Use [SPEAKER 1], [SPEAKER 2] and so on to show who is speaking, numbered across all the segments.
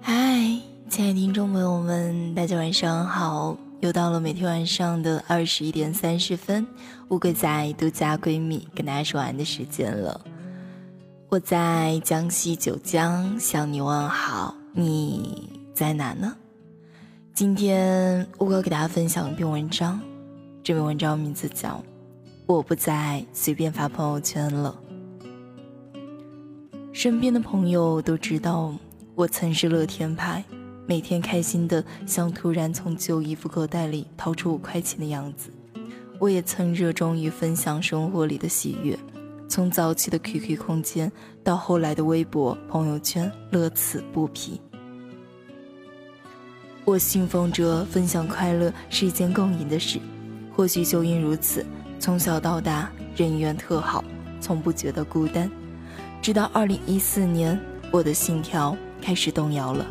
[SPEAKER 1] 嗨，亲爱的听众朋友们，大家晚上好！又到了每天晚上的二十一点三十分，乌龟仔独家闺蜜跟大家说完的时间了。我在江西九江向你问好，你在哪呢？今天乌龟给大家分享一篇文章，这篇文章名字叫《我不再随便发朋友圈了》。身边的朋友都知道。我曾是乐天派，每天开心的像突然从旧衣服口袋里掏出五块钱的样子。我也曾热衷于分享生活里的喜悦，从早期的 QQ 空间到后来的微博、朋友圈，乐此不疲。我信奉着分享快乐是一件共赢的事，或许就因如此，从小到大人缘特好，从不觉得孤单。直到二零一四年，我的信条。开始动摇了。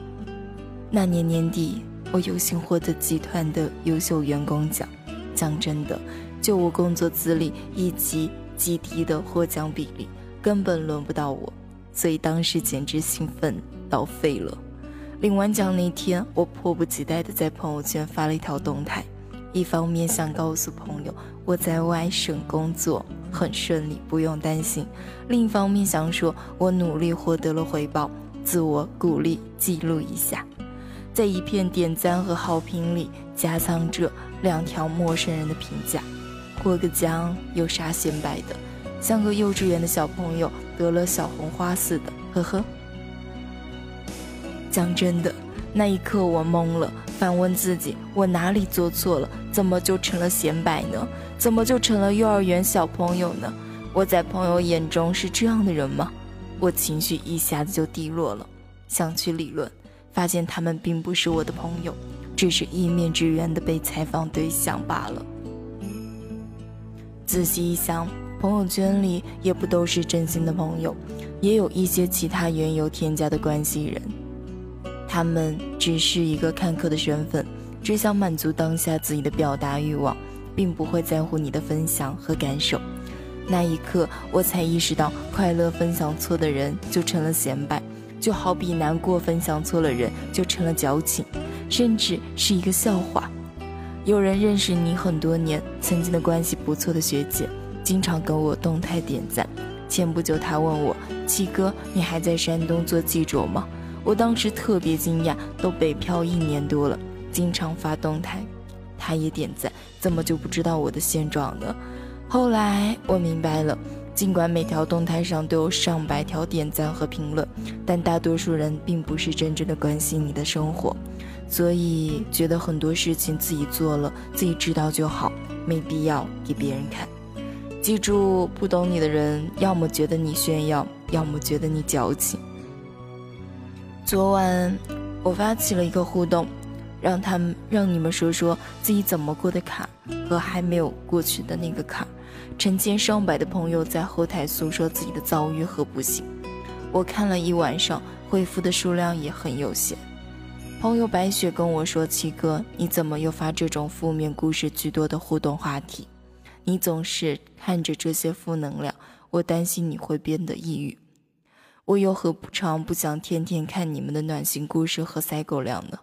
[SPEAKER 1] 那年年底，我有幸获得集团的优秀员工奖。讲真的，就我工作资历以及极低的获奖比例，根本轮不到我，所以当时简直兴奋到废了。领完奖那天，我迫不及待地在朋友圈发了一条动态，一方面想告诉朋友我在外省工作很顺利，不用担心；另一方面想说我努力获得了回报。自我鼓励记录一下，在一片点赞和好评里夹藏着两条陌生人的评价。过个江有啥显摆的？像个幼稚园的小朋友得了小红花似的，呵呵。讲真的，那一刻我懵了，反问自己：我哪里做错了？怎么就成了显摆呢？怎么就成了幼儿园小朋友呢？我在朋友眼中是这样的人吗？我情绪一下子就低落了，想去理论，发现他们并不是我的朋友，只是一面之缘的被采访对象罢了。仔细一想，朋友圈里也不都是真心的朋友，也有一些其他缘由添加的关系人，他们只是一个看客的身份，只想满足当下自己的表达欲望，并不会在乎你的分享和感受。那一刻，我才意识到，快乐分享错的人就成了显摆，就好比难过分享错了人就成了矫情，甚至是一个笑话。有人认识你很多年，曾经的关系不错的学姐，经常跟我动态点赞。前不久，她问我：“七哥，你还在山东做记者吗？”我当时特别惊讶，都北漂一年多了，经常发动态，她也点赞，怎么就不知道我的现状呢？后来我明白了，尽管每条动态上都有上百条点赞和评论，但大多数人并不是真正的关心你的生活，所以觉得很多事情自己做了，自己知道就好，没必要给别人看。记住，不懂你的人，要么觉得你炫耀，要么觉得你矫情。昨晚我发起了一个互动，让他们让你们说说自己怎么过的坎和还没有过去的那个坎。成千上百的朋友在后台诉说自己的遭遇和不幸，我看了一晚上，回复的数量也很有限。朋友白雪跟我说：“七哥，你怎么又发这种负面故事居多的互动话题？你总是看着这些负能量，我担心你会变得抑郁。我又何不尝不想天天看你们的暖心故事和塞狗粮呢？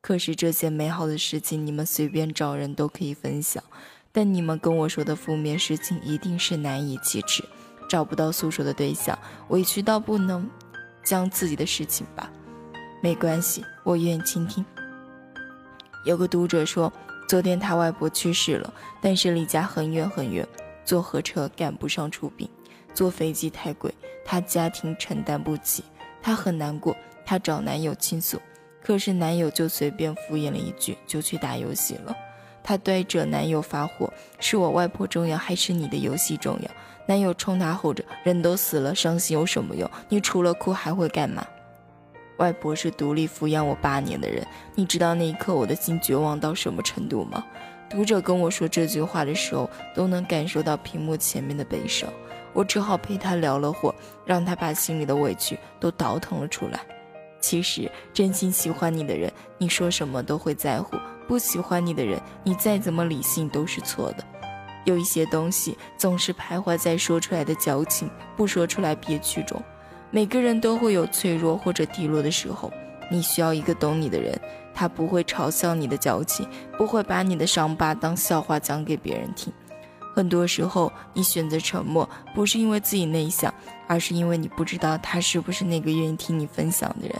[SPEAKER 1] 可是这些美好的事情，你们随便找人都可以分享。”但你们跟我说的负面事情一定是难以启齿，找不到诉说的对象，委屈到不能将自己的事情吧？没关系，我愿意倾听。有个读者说，昨天他外婆去世了，但是离家很远很远，坐火车赶不上出殡，坐飞机太贵，他家庭承担不起，他很难过，他找男友倾诉，可是男友就随便敷衍了一句，就去打游戏了。她对着男友发火：“是我外婆重要，还是你的游戏重要？”男友冲她吼着：“人都死了，伤心有什么用？你除了哭还会干嘛？”外婆是独立抚养我八年的人，你知道那一刻我的心绝望到什么程度吗？读者跟我说这句话的时候，都能感受到屏幕前面的悲伤。我只好陪他聊了会，让他把心里的委屈都倒腾了出来。其实，真心喜欢你的人，你说什么都会在乎。不喜欢你的人，你再怎么理性都是错的。有一些东西总是徘徊在说出来的矫情，不说出来憋屈中。每个人都会有脆弱或者低落的时候，你需要一个懂你的人，他不会嘲笑你的矫情，不会把你的伤疤当笑话讲给别人听。很多时候，你选择沉默，不是因为自己内向，而是因为你不知道他是不是那个愿意听你分享的人。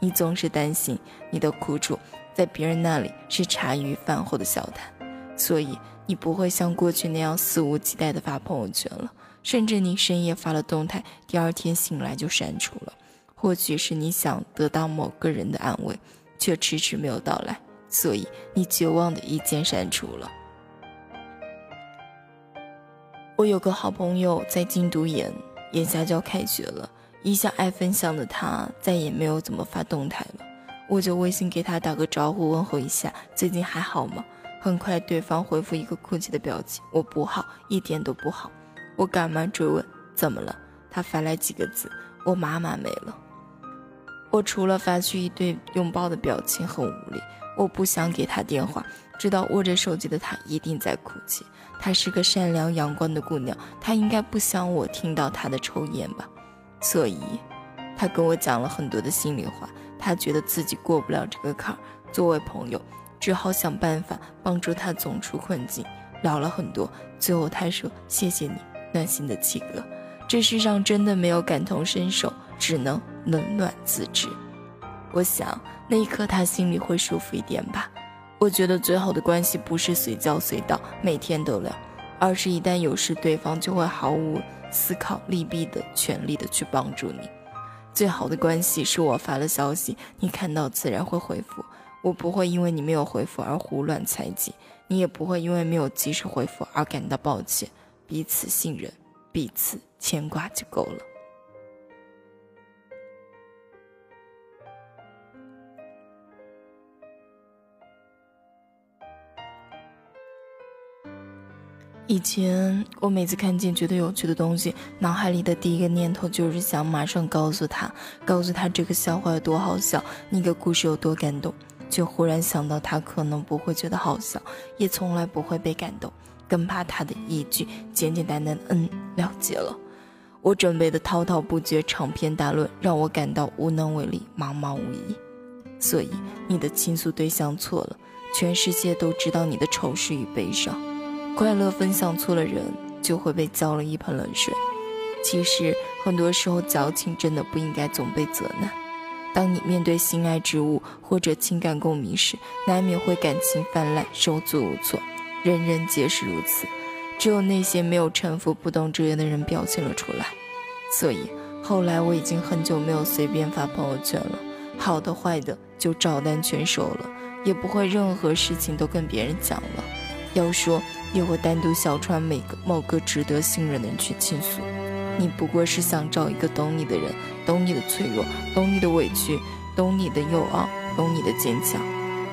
[SPEAKER 1] 你总是担心你的苦楚在别人那里是茶余饭后的笑谈，所以你不会像过去那样肆无忌惮地发朋友圈了。甚至你深夜发了动态，第二天醒来就删除了。或许是你想得到某个人的安慰，却迟迟没有到来，所以你绝望的一键删除了。我有个好朋友在京读研，眼下就要开学了。一向爱分享的他，再也没有怎么发动态了。我就微信给他打个招呼，问候一下，最近还好吗？很快对方回复一个哭泣的表情，我不好，一点都不好。我赶忙追问怎么了，他发来几个字：我妈妈没了。我除了发去一堆拥抱的表情，很无力。我不想给他电话，知道握着手机的他一定在哭泣。她是个善良阳光的姑娘，她应该不想我听到她的抽烟吧，所以，她跟我讲了很多的心里话。他觉得自己过不了这个坎儿，作为朋友，只好想办法帮助他走出困境。聊了很多，最后他说：“谢谢你，暖心的七哥。”这世上真的没有感同身受，只能冷暖自知。我想那一刻他心里会舒服一点吧。我觉得最好的关系不是随叫随到，每天都聊，而是一旦有事，对方就会毫无思考利弊的全力的去帮助你。最好的关系是我发了消息，你看到自然会回复，我不会因为你没有回复而胡乱猜忌，你也不会因为没有及时回复而感到抱歉。彼此信任，彼此牵挂就够了。以前我每次看见觉得有趣的东西，脑海里的第一个念头就是想马上告诉他，告诉他这个笑话有多好笑，那个故事有多感动。却忽然想到他可能不会觉得好笑，也从来不会被感动，更怕他的一句简简单单的“嗯，了解了”。我准备的滔滔不绝长篇大论让我感到无能为力，茫茫无依。所以你的倾诉对象错了，全世界都知道你的丑事与悲伤。快乐分享错了人，就会被浇了一盆冷水。其实很多时候，矫情真的不应该总被责难。当你面对心爱之物或者情感共鸣时，难免会感情泛滥，手足无措。人人皆是如此，只有那些没有城府、不懂遮掩的人表现了出来。所以后来我已经很久没有随便发朋友圈了，好的坏的就照单全收了，也不会任何事情都跟别人讲了。要说，也会单独小窗每个某个值得信任的人去倾诉。你不过是想找一个懂你的人，懂你的脆弱，懂你的委屈，懂你的幼傲，懂你的坚强。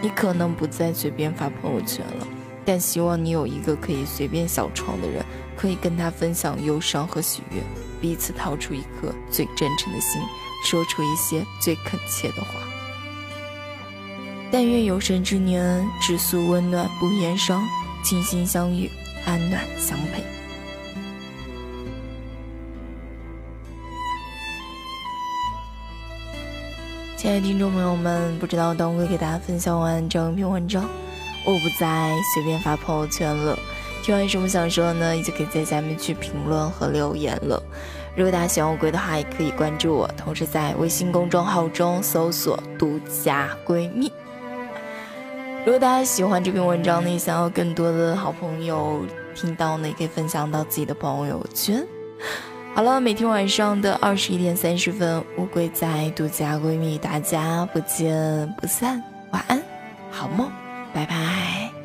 [SPEAKER 1] 你可能不再随便发朋友圈了，但希望你有一个可以随便小窗的人，可以跟他分享忧伤和喜悦，彼此掏出一颗最真诚的心，说出一些最恳切的话。但愿有生之年，只诉温暖不言伤。倾心相遇，安暖相陪。亲爱的听众朋友们，不知道当哥给大家分享完这样一篇文章，我不再随便发朋友圈了。听完有什么想说的呢？也就可以在下面去评论和留言了。如果大家喜欢我龟的话，也可以关注我，同时在微信公众号中搜索“独家闺蜜”。如果大家喜欢这篇文章呢，想要更多的好朋友听到呢，也可以分享到自己的朋友圈。好了，每天晚上的二十一点三十分，乌龟在独家闺蜜，大家不见不散，晚安，好梦，拜拜。